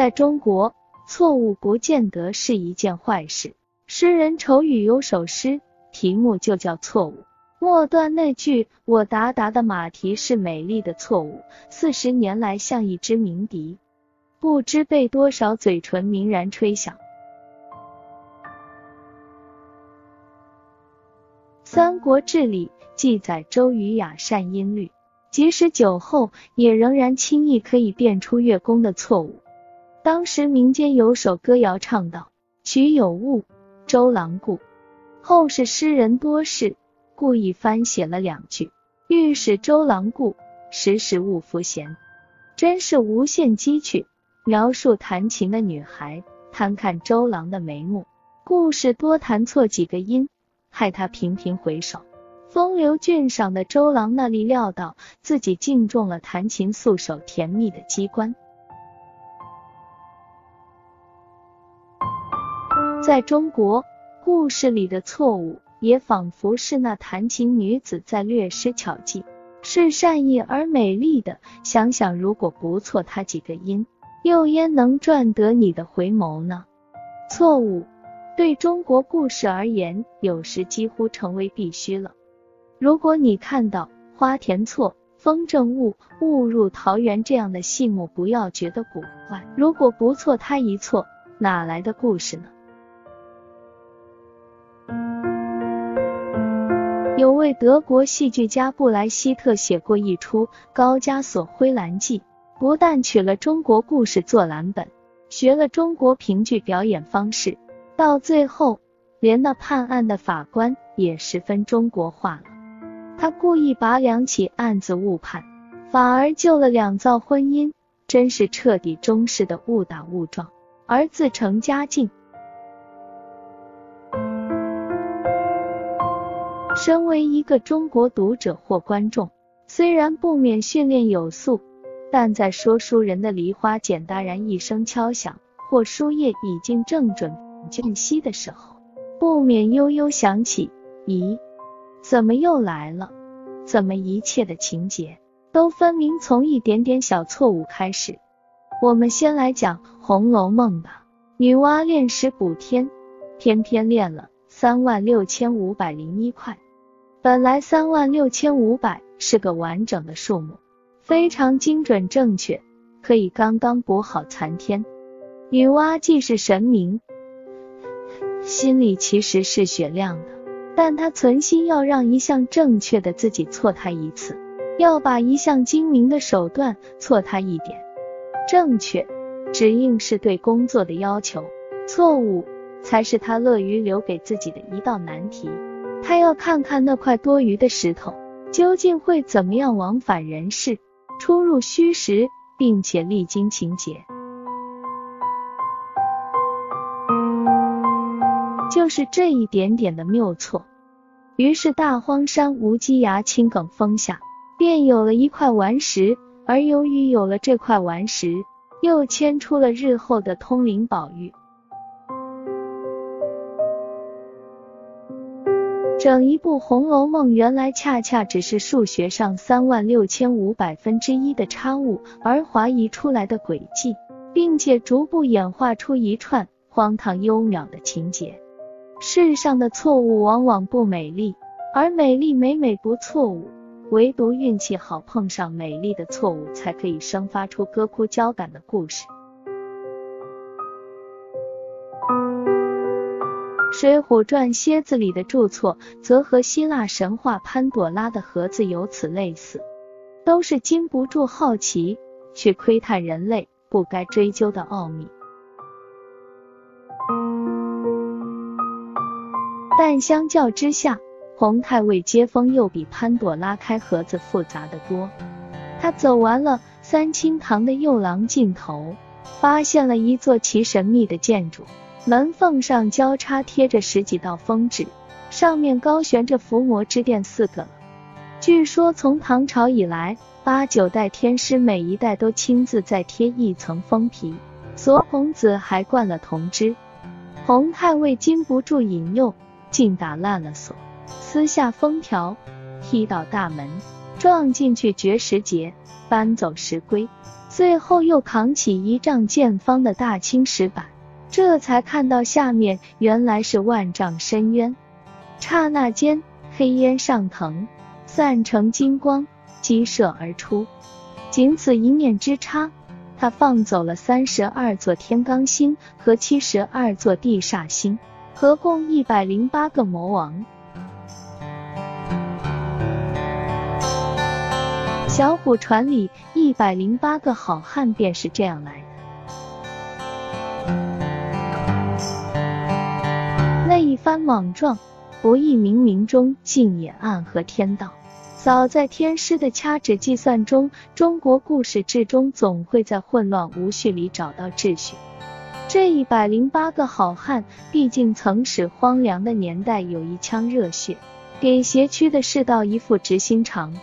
在中国，错误不见得是一件坏事。诗人愁予有首诗，题目就叫错误。末段那句“我达达的马蹄是美丽的错误”，四十年来像一支鸣笛，不知被多少嘴唇鸣然吹响。《三国志》里记载周瑜雅善音律，即使酒后，也仍然轻易可以辨出乐工的错误。当时民间有首歌谣唱道：“曲有误。”周郎顾，后世诗人多事故意翻写了两句，欲使周郎顾时时勿拂弦，真是无限机趣。描述弹琴的女孩贪看周郎的眉目，故事多弹错几个音，害他频频回首。风流俊赏的周郎那里料到自己竟中了弹琴素手甜蜜的机关，在中国故事里的错误，也仿佛是那弹琴女子在略施巧计，是善意而美丽的。想想，如果不错他几个音，又焉能赚得你的回眸呢？错误对中国故事而言，有时几乎成为必须了。如果你看到花田错、风筝误、误入桃源这样的戏目，不要觉得古怪。如果不错他一错，哪来的故事呢？有位德国戏剧家布莱希特写过一出《高加索灰蓝记》，不但取了中国故事做蓝本，学了中国评剧表演方式，到最后连那判案的法官也十分中国化了。他故意把两起案子误判，反而救了两造婚姻，真是彻底中式的误打误撞，而自成佳境。身为一个中国读者或观众，虽然不免训练有素，但在说书人的梨花简大然一声敲响，或书页已经正准间隙的时候，不免悠悠想起：咦，怎么又来了？怎么一切的情节都分明从一点点小错误开始？我们先来讲《红楼梦》吧。女娲炼石补天，偏偏炼了三万六千五百零一块。本来三万六千五百是个完整的数目，非常精准正确，可以刚刚补好残天。女娲既是神明，心里其实是雪亮的，但她存心要让一项正确的自己错她一次，要把一项精明的手段错她一点。正确只应是对工作的要求，错误才是他乐于留给自己的一道难题。他要看看那块多余的石头究竟会怎么样往返人世，出入虚实，并且历经情节，就是这一点点的谬错。于是大荒山无稽崖青埂峰下，便有了一块顽石，而由于有了这块顽石，又牵出了日后的通灵宝玉。整一部《红楼梦》原来恰恰只是数学上三万六千五百分之一的差误而怀疑出来的轨迹，并且逐步演化出一串荒唐幽渺的情节。世上的错误往往不美丽，而美丽每每不错误，唯独运气好碰上美丽的错误，才可以生发出歌哭交感的故事。《水浒传》蝎子里的住错，则和希腊神话潘朵拉的盒子有此类似，都是禁不住好奇去窥探人类不该追究的奥秘。但相较之下，洪太尉接风又比潘朵拉开盒子复杂的多。他走完了三清堂的右廊尽头，发现了一座奇神秘的建筑。门缝上交叉贴着十几道封纸，上面高悬着“伏魔之殿”四个。据说从唐朝以来，八九代天师每一代都亲自再贴一层封皮，锁孔子还灌了铜汁。洪太尉禁不住引诱，竟打烂了锁，撕下封条，踢倒大门，撞进去绝石节，搬走石龟。最后又扛起一丈见方的大青石板，这才看到下面原来是万丈深渊。刹那间，黑烟上腾，散成金光，激射而出。仅此一念之差，他放走了三十二座天罡星和七十二座地煞星，合共一百零八个魔王。小虎船里一百零八个好汉便是这样来的。一番莽撞，不意冥冥中竟也暗合天道。早在天师的掐指计算中，中国故事至终总会在混乱无序里找到秩序。这一百零八个好汉，毕竟曾使荒凉的年代有一腔热血，给邪曲的世道一副直心肠。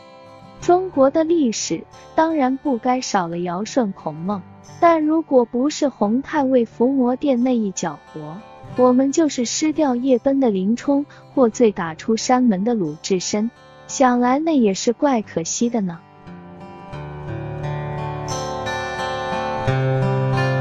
中国的历史当然不该少了尧舜孔孟，但如果不是洪太尉伏魔殿那一脚活，我们就是失掉夜奔的林冲，或醉打出山门的鲁智深，想来那也是怪可惜的呢。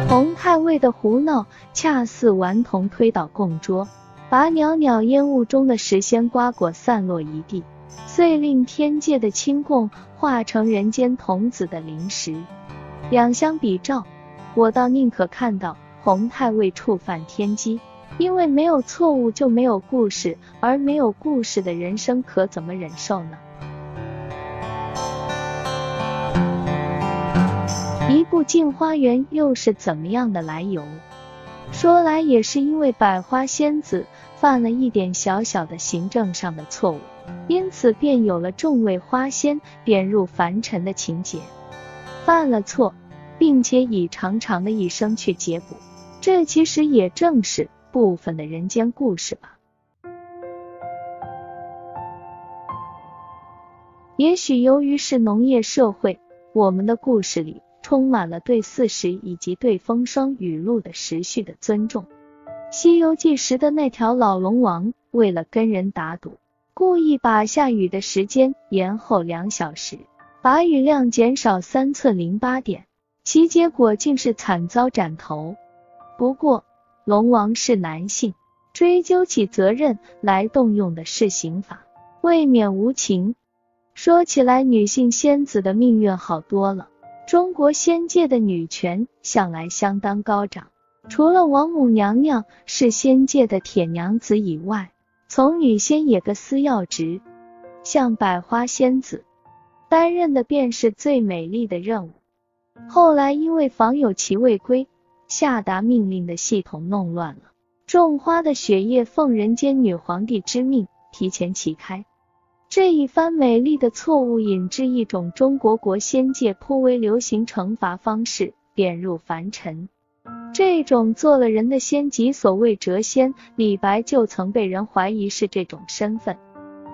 洪太尉的胡闹，恰似顽童推倒供桌，把袅袅烟雾中的时仙瓜果散落一地。遂令天界的清供化成人间童子的灵石。两相比照，我倒宁可看到洪太尉触犯天机，因为没有错误就没有故事，而没有故事的人生可怎么忍受呢？一部《镜花缘》又是怎么样的来由？说来也是因为百花仙子犯了一点小小的行政上的错误。因此便有了众位花仙贬入凡尘的情节，犯了错，并且以长长的一生去解补，这其实也正是部分的人间故事吧。也许由于是农业社会，我们的故事里充满了对四时以及对风霜雨露的时序的尊重。西游记时的那条老龙王，为了跟人打赌。故意把下雨的时间延后两小时，把雨量减少三寸零八点，其结果竟是惨遭斩头。不过龙王是男性，追究起责任来动用的是刑法，未免无情。说起来，女性仙子的命运好多了。中国仙界的女权向来相当高涨，除了王母娘娘是仙界的铁娘子以外。从女仙也个司要职，像百花仙子担任的便是最美丽的任务。后来因为访有其未归，下达命令的系统弄乱了，种花的雪夜奉人间女皇帝之命提前启开。这一番美丽的错误引致一种中国国仙界颇为流行惩罚方式，贬入凡尘。这种做了人的仙即所谓谪仙，李白就曾被人怀疑是这种身份。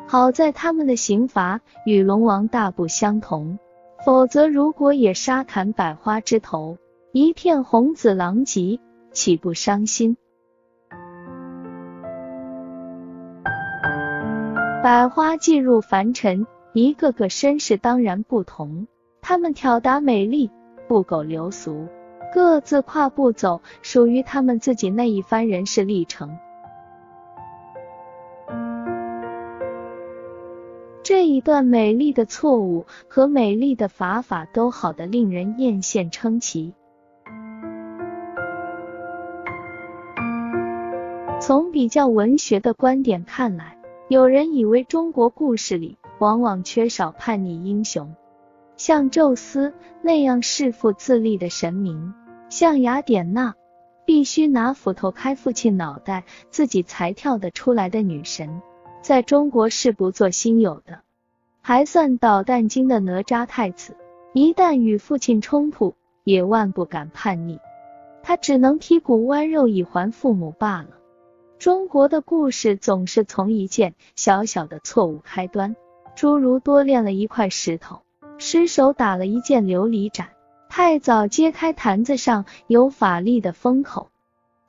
好在他们的刑罚与龙王大不相同，否则如果也杀砍百花之头，一片红紫狼藉，岂不伤心？百花进入凡尘，一个个身世当然不同，他们挑达美丽，不苟流俗。各自跨步走属于他们自己那一番人世历程。这一段美丽的错误和美丽的法法都好的令人艳羡称奇。从比较文学的观点看来，有人以为中国故事里往往缺少叛逆英雄，像宙斯那样弑父自立的神明。像雅典娜，必须拿斧头开父亲脑袋，自己才跳得出来的女神，在中国是不做新有的。还算捣蛋精的哪吒太子，一旦与父亲冲突，也万不敢叛逆，他只能剔骨剜肉以还父母罢了。中国的故事总是从一件小小的错误开端，诸如多练了一块石头，失手打了一件琉璃盏。太早揭开坛子上有法力的封口，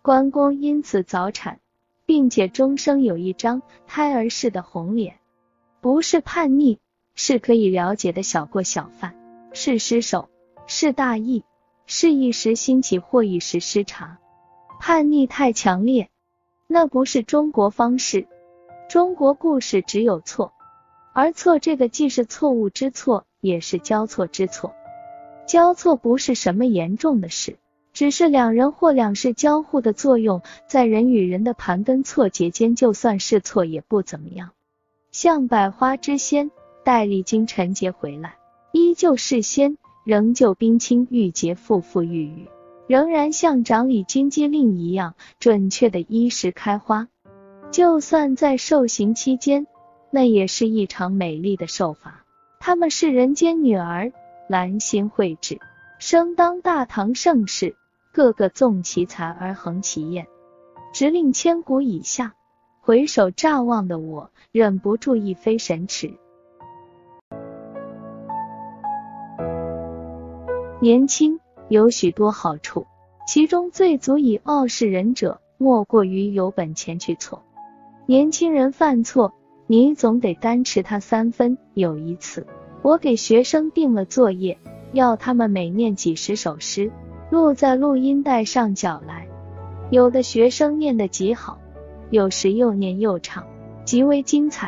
关公因此早产，并且终生有一张胎儿似的红脸，不是叛逆，是可以了解的小过小犯，是失手，是大意，是一时兴起或一时失察，叛逆太强烈，那不是中国方式。中国故事只有错，而错这个既是错误之错，也是交错之错。交错不是什么严重的事，只是两人或两事交互的作用，在人与人的盘根错节间，就算是错也不怎么样。像百花之仙戴笠经陈节回来，依旧是仙，仍旧冰清玉洁，馥馥郁郁，仍然像掌理军机令一样准确的依时开花。就算在受刑期间，那也是一场美丽的受罚。他们是人间女儿。兰心蕙质，生当大唐盛世，个个纵其才而横其艳，直令千古以下回首乍望的我，忍不住一飞神驰。年轻有许多好处，其中最足以傲视人者，莫过于有本钱去错。年轻人犯错，你总得担持他三分。有一次。我给学生定了作业，要他们每念几十首诗，录在录音带上缴来。有的学生念得极好，有时又念又唱，极为精彩；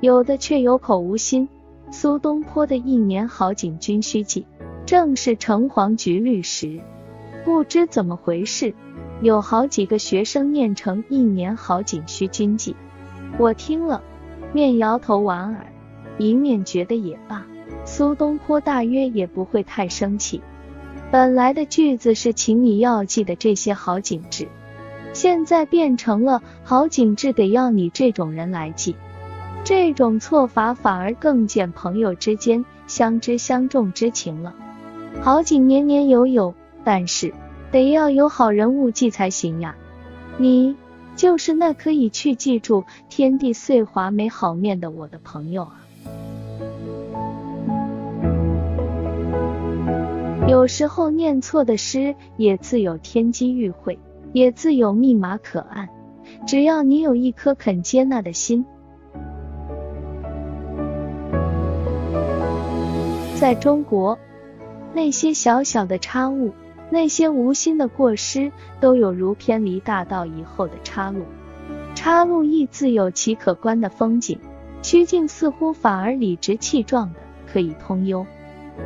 有的却有口无心。苏东坡的《一年好景君须记》正是橙黄橘绿时，不知怎么回事，有好几个学生念成《一年好景需君记》，我听了，面摇头莞尔。一面觉得也罢，苏东坡大约也不会太生气。本来的句子是请你要记得这些好景致，现在变成了好景致得要你这种人来记。这种错法反而更见朋友之间相知相重之情了。好景年年有有，但是得要有好人物记才行呀。你就是那可以去记住天地岁华美好面的我的朋友啊。有时候念错的诗也自有天机预会，也自有密码可按。只要你有一颗肯接纳的心，在中国，那些小小的差误，那些无心的过失，都有如偏离大道以后的岔路。岔路亦自有其可观的风景，曲径似乎反而理直气壮的可以通幽。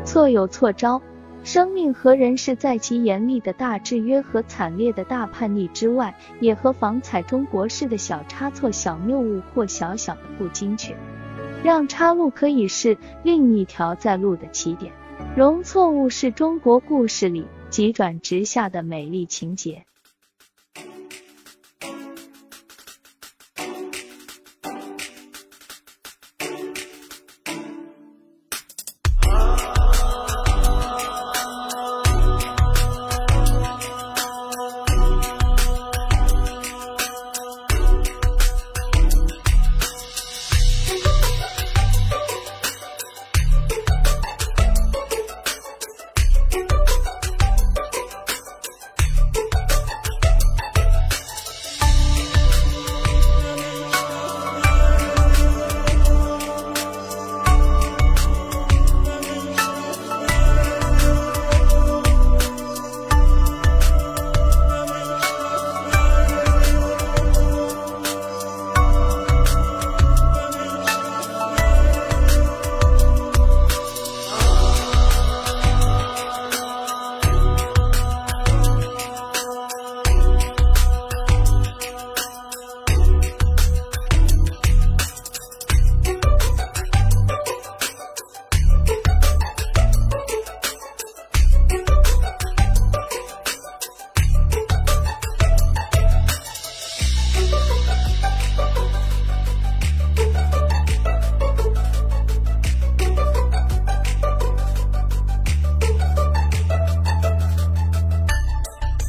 错有错招。生命和人是在其严厉的大制约和惨烈的大叛逆之外，也和仿采中国式的小差错、小谬误或小小的不精确，让岔路可以是另一条在路的起点。容错误是中国故事里急转直下的美丽情节。